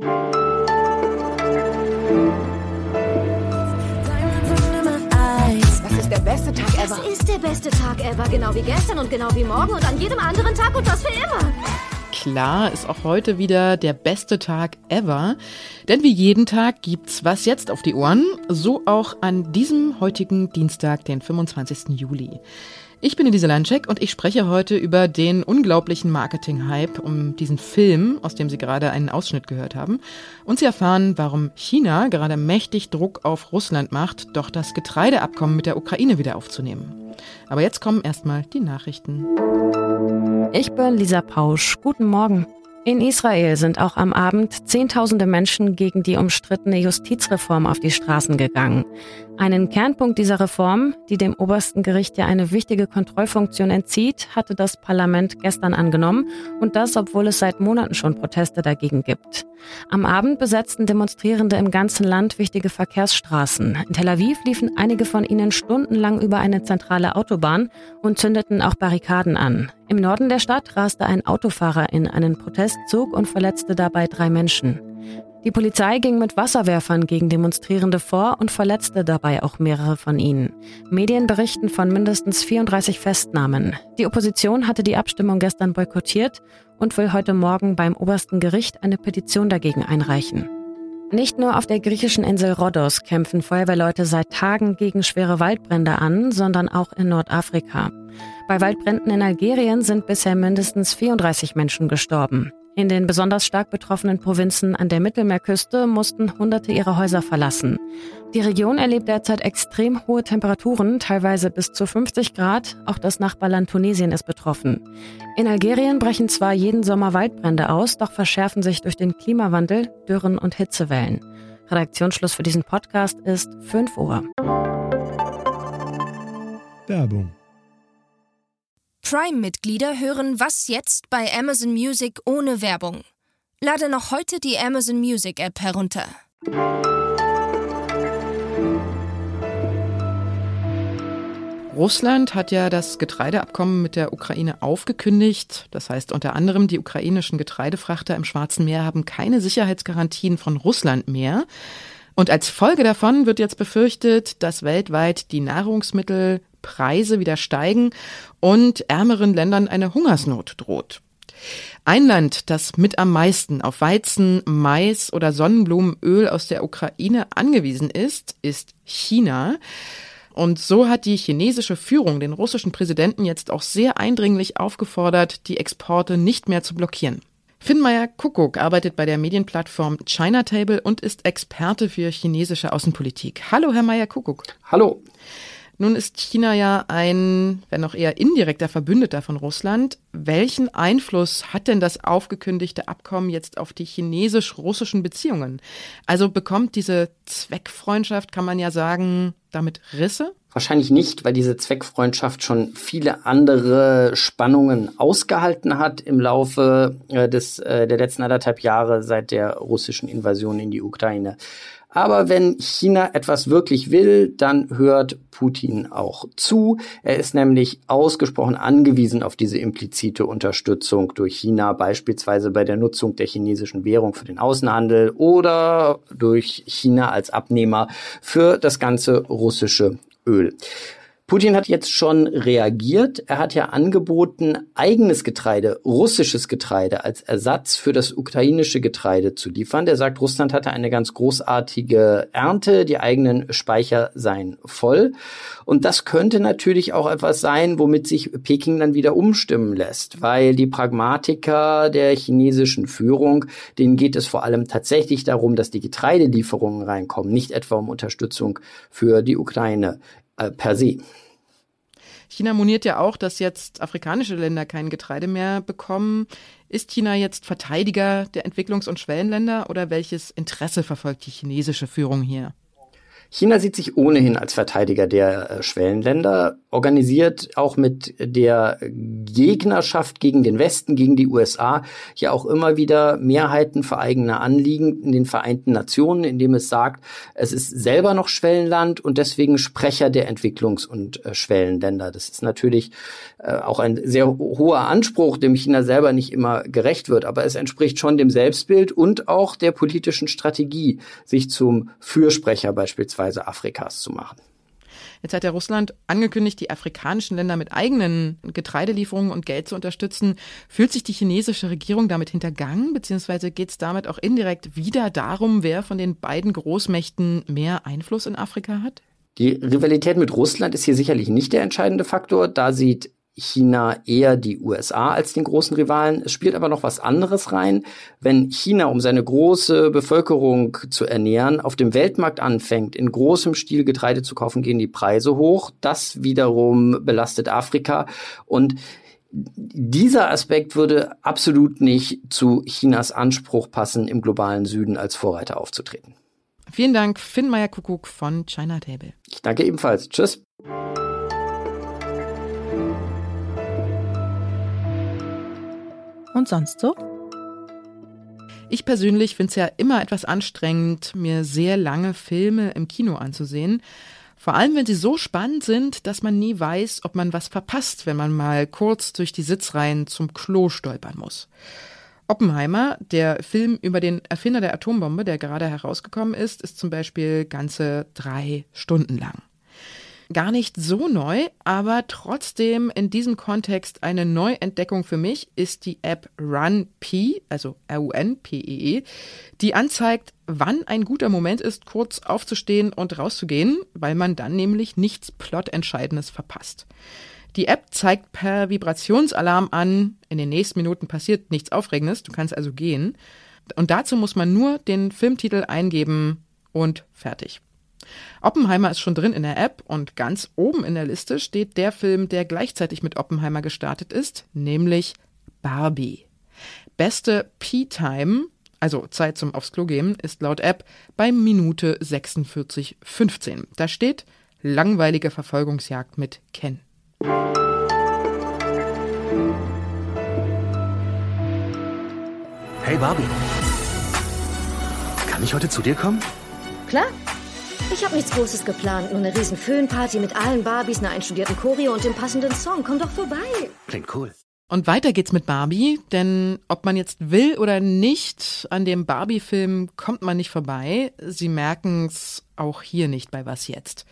Das ist der beste Tag ever. Das ist der beste Tag ever, genau wie gestern und genau wie morgen und an jedem anderen Tag und das für immer. Klar ist auch heute wieder der beste Tag ever, denn wie jeden Tag gibt's was jetzt auf die Ohren, so auch an diesem heutigen Dienstag, den 25. Juli. Ich bin Elise Landcheck und ich spreche heute über den unglaublichen Marketing-Hype um diesen Film, aus dem Sie gerade einen Ausschnitt gehört haben. Und Sie erfahren, warum China gerade mächtig Druck auf Russland macht, doch das Getreideabkommen mit der Ukraine wieder aufzunehmen. Aber jetzt kommen erstmal die Nachrichten. Ich bin Lisa Pausch. Guten Morgen. In Israel sind auch am Abend Zehntausende Menschen gegen die umstrittene Justizreform auf die Straßen gegangen. Einen Kernpunkt dieser Reform, die dem obersten Gericht ja eine wichtige Kontrollfunktion entzieht, hatte das Parlament gestern angenommen und das, obwohl es seit Monaten schon Proteste dagegen gibt. Am Abend besetzten Demonstrierende im ganzen Land wichtige Verkehrsstraßen. In Tel Aviv liefen einige von ihnen stundenlang über eine zentrale Autobahn und zündeten auch Barrikaden an. Im Norden der Stadt raste ein Autofahrer in einen Protestzug und verletzte dabei drei Menschen. Die Polizei ging mit Wasserwerfern gegen Demonstrierende vor und verletzte dabei auch mehrere von ihnen. Medien berichten von mindestens 34 Festnahmen. Die Opposition hatte die Abstimmung gestern boykottiert und will heute Morgen beim obersten Gericht eine Petition dagegen einreichen. Nicht nur auf der griechischen Insel Rhodos kämpfen Feuerwehrleute seit Tagen gegen schwere Waldbrände an, sondern auch in Nordafrika. Bei Waldbränden in Algerien sind bisher mindestens 34 Menschen gestorben. In den besonders stark betroffenen Provinzen an der Mittelmeerküste mussten Hunderte ihre Häuser verlassen. Die Region erlebt derzeit extrem hohe Temperaturen, teilweise bis zu 50 Grad. Auch das Nachbarland Tunesien ist betroffen. In Algerien brechen zwar jeden Sommer Waldbrände aus, doch verschärfen sich durch den Klimawandel Dürren und Hitzewellen. Redaktionsschluss für diesen Podcast ist 5 Uhr. Werbung Prime-Mitglieder hören Was jetzt bei Amazon Music ohne Werbung. Lade noch heute die Amazon Music App herunter. Russland hat ja das Getreideabkommen mit der Ukraine aufgekündigt. Das heißt unter anderem, die ukrainischen Getreidefrachter im Schwarzen Meer haben keine Sicherheitsgarantien von Russland mehr. Und als Folge davon wird jetzt befürchtet, dass weltweit die Nahrungsmittelpreise wieder steigen und ärmeren Ländern eine Hungersnot droht. Ein Land, das mit am meisten auf Weizen, Mais oder Sonnenblumenöl aus der Ukraine angewiesen ist, ist China. Und so hat die chinesische Führung den russischen Präsidenten jetzt auch sehr eindringlich aufgefordert, die Exporte nicht mehr zu blockieren. Finnmeier Kuckuck arbeitet bei der Medienplattform China Table und ist Experte für chinesische Außenpolitik. Hallo, Herr Meier Kuckuck. Hallo. Nun ist China ja ein, wenn auch eher indirekter Verbündeter von Russland. Welchen Einfluss hat denn das aufgekündigte Abkommen jetzt auf die chinesisch-russischen Beziehungen? Also bekommt diese Zweckfreundschaft, kann man ja sagen, damit Risse? Wahrscheinlich nicht, weil diese Zweckfreundschaft schon viele andere Spannungen ausgehalten hat im Laufe äh, des, äh, der letzten anderthalb Jahre seit der russischen Invasion in die Ukraine. Aber wenn China etwas wirklich will, dann hört Putin auch zu. Er ist nämlich ausgesprochen angewiesen auf diese implizite Unterstützung durch China, beispielsweise bei der Nutzung der chinesischen Währung für den Außenhandel oder durch China als Abnehmer für das ganze russische Öl. Putin hat jetzt schon reagiert. Er hat ja angeboten, eigenes Getreide, russisches Getreide als Ersatz für das ukrainische Getreide zu liefern. Der sagt, Russland hatte eine ganz großartige Ernte, die eigenen Speicher seien voll. Und das könnte natürlich auch etwas sein, womit sich Peking dann wieder umstimmen lässt, weil die Pragmatiker der chinesischen Führung, denen geht es vor allem tatsächlich darum, dass die Getreidelieferungen reinkommen, nicht etwa um Unterstützung für die Ukraine per se. China moniert ja auch, dass jetzt afrikanische Länder kein Getreide mehr bekommen. Ist China jetzt Verteidiger der Entwicklungs- und Schwellenländer oder welches Interesse verfolgt die chinesische Führung hier? China sieht sich ohnehin als Verteidiger der äh, Schwellenländer, organisiert auch mit der Gegnerschaft gegen den Westen, gegen die USA, ja auch immer wieder Mehrheiten für eigene Anliegen in den Vereinten Nationen, indem es sagt, es ist selber noch Schwellenland und deswegen Sprecher der Entwicklungs- und äh, Schwellenländer. Das ist natürlich äh, auch ein sehr hoher Anspruch, dem China selber nicht immer gerecht wird, aber es entspricht schon dem Selbstbild und auch der politischen Strategie, sich zum Fürsprecher beispielsweise Afrikas zu machen. Jetzt hat ja Russland angekündigt, die afrikanischen Länder mit eigenen Getreidelieferungen und Geld zu unterstützen. Fühlt sich die chinesische Regierung damit hintergangen, beziehungsweise geht es damit auch indirekt wieder darum, wer von den beiden Großmächten mehr Einfluss in Afrika hat? Die Rivalität mit Russland ist hier sicherlich nicht der entscheidende Faktor. Da sieht China eher die USA als den großen Rivalen. Es spielt aber noch was anderes rein. Wenn China, um seine große Bevölkerung zu ernähren, auf dem Weltmarkt anfängt, in großem Stil Getreide zu kaufen, gehen die Preise hoch. Das wiederum belastet Afrika und dieser Aspekt würde absolut nicht zu Chinas Anspruch passen, im globalen Süden als Vorreiter aufzutreten. Vielen Dank, Finn Meyer-Kuckuck von China Table. Ich danke ebenfalls. Tschüss. Und sonst so? Ich persönlich finde es ja immer etwas anstrengend, mir sehr lange Filme im Kino anzusehen. Vor allem, wenn sie so spannend sind, dass man nie weiß, ob man was verpasst, wenn man mal kurz durch die Sitzreihen zum Klo stolpern muss. Oppenheimer, der Film über den Erfinder der Atombombe, der gerade herausgekommen ist, ist zum Beispiel ganze drei Stunden lang. Gar nicht so neu, aber trotzdem in diesem Kontext eine Neuentdeckung für mich ist die App RunP, also R-U-N-P-E-E, -E, die anzeigt, wann ein guter Moment ist, kurz aufzustehen und rauszugehen, weil man dann nämlich nichts Plotentscheidendes verpasst. Die App zeigt per Vibrationsalarm an, in den nächsten Minuten passiert nichts Aufregendes, du kannst also gehen. Und dazu muss man nur den Filmtitel eingeben und fertig. Oppenheimer ist schon drin in der App und ganz oben in der Liste steht der Film, der gleichzeitig mit Oppenheimer gestartet ist, nämlich Barbie. Beste P-Time, also Zeit zum Aufs Klo gehen, ist laut App bei Minute 46,15. Da steht langweilige Verfolgungsjagd mit Ken. Hey Barbie. Kann ich heute zu dir kommen? Klar. Ich habe nichts Großes geplant, nur eine riesen Föhnparty mit allen Barbies, einer einstudierten Choreo und dem passenden Song. Komm doch vorbei. Klingt cool. Und weiter geht's mit Barbie, denn ob man jetzt will oder nicht, an dem Barbie-Film kommt man nicht vorbei. Sie merken's auch hier nicht bei Was jetzt.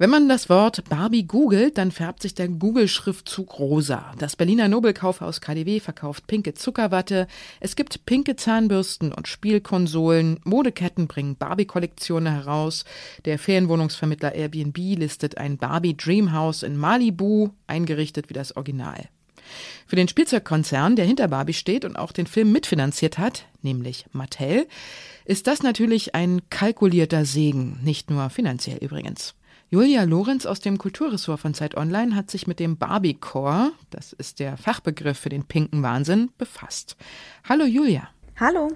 Wenn man das Wort Barbie googelt, dann färbt sich der Google-Schriftzug rosa. Das Berliner Nobelkaufhaus KDW verkauft pinke Zuckerwatte. Es gibt pinke Zahnbürsten und Spielkonsolen. Modeketten bringen Barbie-Kollektionen heraus. Der Ferienwohnungsvermittler Airbnb listet ein Barbie Dreamhouse in Malibu, eingerichtet wie das Original. Für den Spielzeugkonzern, der hinter Barbie steht und auch den Film mitfinanziert hat, nämlich Mattel, ist das natürlich ein kalkulierter Segen, nicht nur finanziell übrigens. Julia Lorenz aus dem Kulturressort von Zeit Online hat sich mit dem Barbie-Core, das ist der Fachbegriff für den pinken Wahnsinn, befasst. Hallo Julia. Hallo.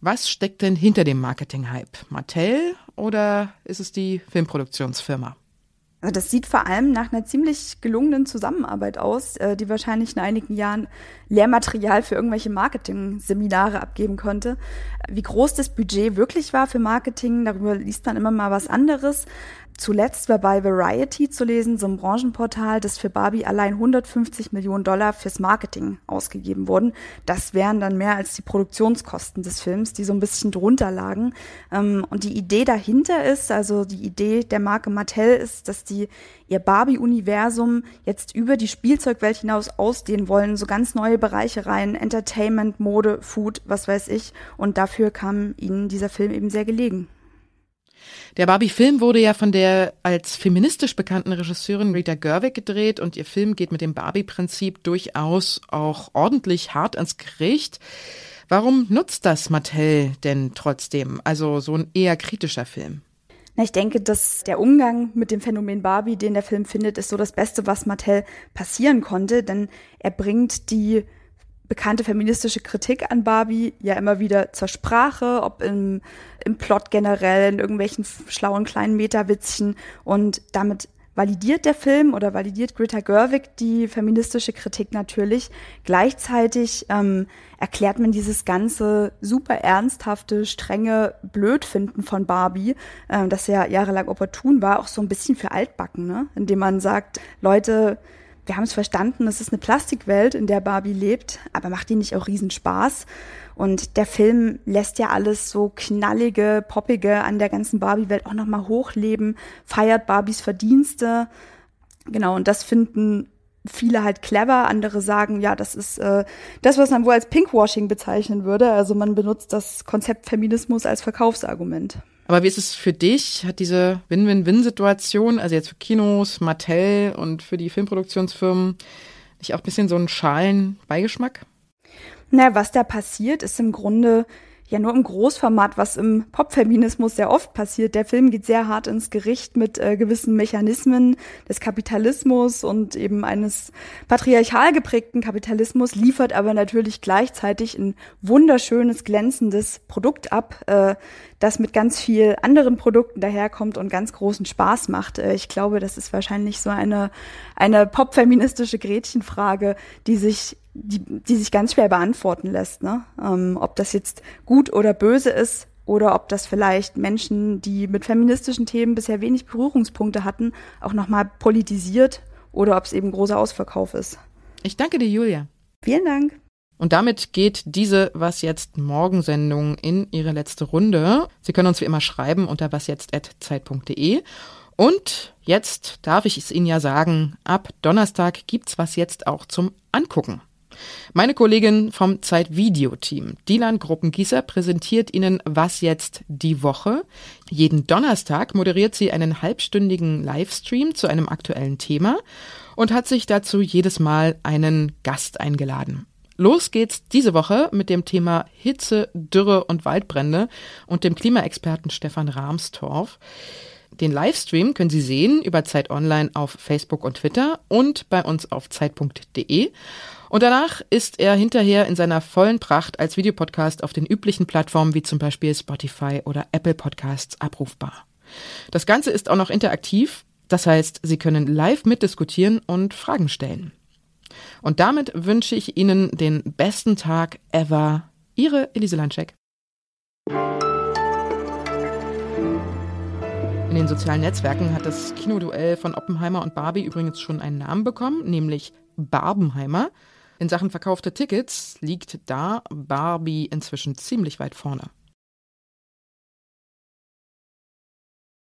Was steckt denn hinter dem Marketing-Hype? Mattel oder ist es die Filmproduktionsfirma? Also das sieht vor allem nach einer ziemlich gelungenen Zusammenarbeit aus, äh, die wahrscheinlich in einigen Jahren Lehrmaterial für irgendwelche Marketing-Seminare abgeben konnte. Wie groß das Budget wirklich war für Marketing, darüber liest man immer mal was anderes. Zuletzt war bei Variety zu lesen, so ein Branchenportal, dass für Barbie allein 150 Millionen Dollar fürs Marketing ausgegeben wurden. Das wären dann mehr als die Produktionskosten des Films, die so ein bisschen drunter lagen. Ähm, und die Idee dahinter ist, also die Idee der Marke Mattel ist, dass die ihr Barbie-Universum jetzt über die Spielzeugwelt hinaus ausdehnen wollen, so ganz neue Bereiche rein, Entertainment, Mode, Food, was weiß ich. Und dafür kam ihnen dieser Film eben sehr gelegen. Der Barbie-Film wurde ja von der als feministisch bekannten Regisseurin Rita Gerwig gedreht und ihr Film geht mit dem Barbie-Prinzip durchaus auch ordentlich hart ans Gericht. Warum nutzt das Mattel denn trotzdem? Also so ein eher kritischer Film. Na, ich denke, dass der Umgang mit dem Phänomen Barbie, den der Film findet, ist so das Beste, was Mattel passieren konnte, denn er bringt die bekannte feministische Kritik an Barbie ja immer wieder zur Sprache, ob im, im Plot generell, in irgendwelchen schlauen kleinen Metawitzchen und damit validiert der Film oder validiert Greta Gerwig die feministische Kritik natürlich. Gleichzeitig ähm, erklärt man dieses ganze super ernsthafte, strenge Blödfinden von Barbie, äh, das ja jahrelang opportun war, auch so ein bisschen für altbacken, ne? indem man sagt, Leute, wir haben es verstanden, es ist eine Plastikwelt, in der Barbie lebt, aber macht die nicht auch Riesenspaß? Und der Film lässt ja alles so knallige, poppige an der ganzen Barbie-Welt auch nochmal hochleben, feiert Barbies Verdienste. Genau, und das finden viele halt clever, andere sagen, ja, das ist äh, das, was man wohl als Pinkwashing bezeichnen würde. Also man benutzt das Konzept Feminismus als Verkaufsargument. Aber wie ist es für dich? Hat diese Win-Win-Win-Situation, also jetzt für Kinos, Mattel und für die Filmproduktionsfirmen, nicht auch ein bisschen so einen schalen Beigeschmack? Naja, was da passiert, ist im Grunde ja nur im Großformat, was im Popfeminismus sehr oft passiert. Der Film geht sehr hart ins Gericht mit äh, gewissen Mechanismen des Kapitalismus und eben eines patriarchal geprägten Kapitalismus, liefert aber natürlich gleichzeitig ein wunderschönes, glänzendes Produkt ab, äh, das mit ganz viel anderen Produkten daherkommt und ganz großen Spaß macht. Äh, ich glaube, das ist wahrscheinlich so eine, eine popfeministische Gretchenfrage, die sich die, die sich ganz schwer beantworten lässt, ne? Ähm, ob das jetzt gut oder böse ist oder ob das vielleicht Menschen, die mit feministischen Themen bisher wenig Berührungspunkte hatten, auch nochmal politisiert oder ob es eben großer Ausverkauf ist. Ich danke dir, Julia. Vielen Dank. Und damit geht diese Was jetzt Morgensendung in ihre letzte Runde. Sie können uns wie immer schreiben unter wasjetzt.zeit.de. Und jetzt darf ich es Ihnen ja sagen, ab Donnerstag gibt's was jetzt auch zum Angucken. Meine Kollegin vom Zeit-Video-Team, Dilan Gruppengießer, präsentiert Ihnen Was jetzt die Woche. Jeden Donnerstag moderiert sie einen halbstündigen Livestream zu einem aktuellen Thema und hat sich dazu jedes Mal einen Gast eingeladen. Los geht's diese Woche mit dem Thema Hitze, Dürre und Waldbrände und dem Klimaexperten Stefan Rahmstorff. Den Livestream können Sie sehen über Zeit Online auf Facebook und Twitter und bei uns auf zeit.de. Und danach ist er hinterher in seiner vollen Pracht als Videopodcast auf den üblichen Plattformen wie zum Beispiel Spotify oder Apple Podcasts abrufbar. Das Ganze ist auch noch interaktiv, das heißt, Sie können live mitdiskutieren und Fragen stellen. Und damit wünsche ich Ihnen den besten Tag ever. Ihre Elise Landscheck. In den sozialen Netzwerken hat das Kinoduell von Oppenheimer und Barbie übrigens schon einen Namen bekommen, nämlich Barbenheimer. In Sachen verkaufte Tickets liegt da Barbie inzwischen ziemlich weit vorne.